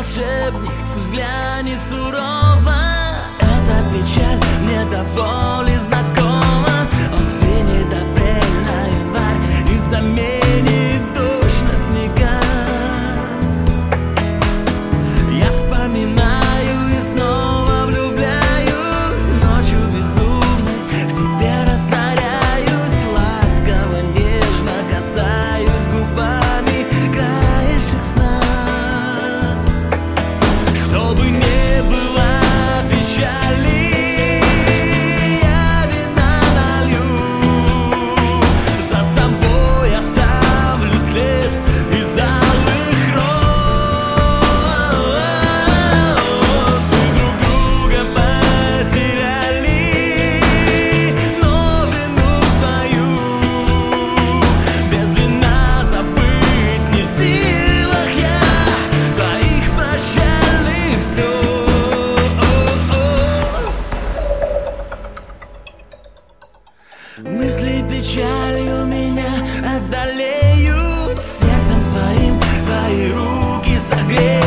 Волшебник взглянет сурово. Эта печаль мне до боли знакома. Он сдвинет апрель на январь и заметит долеют сердцем своим твои руки согреют.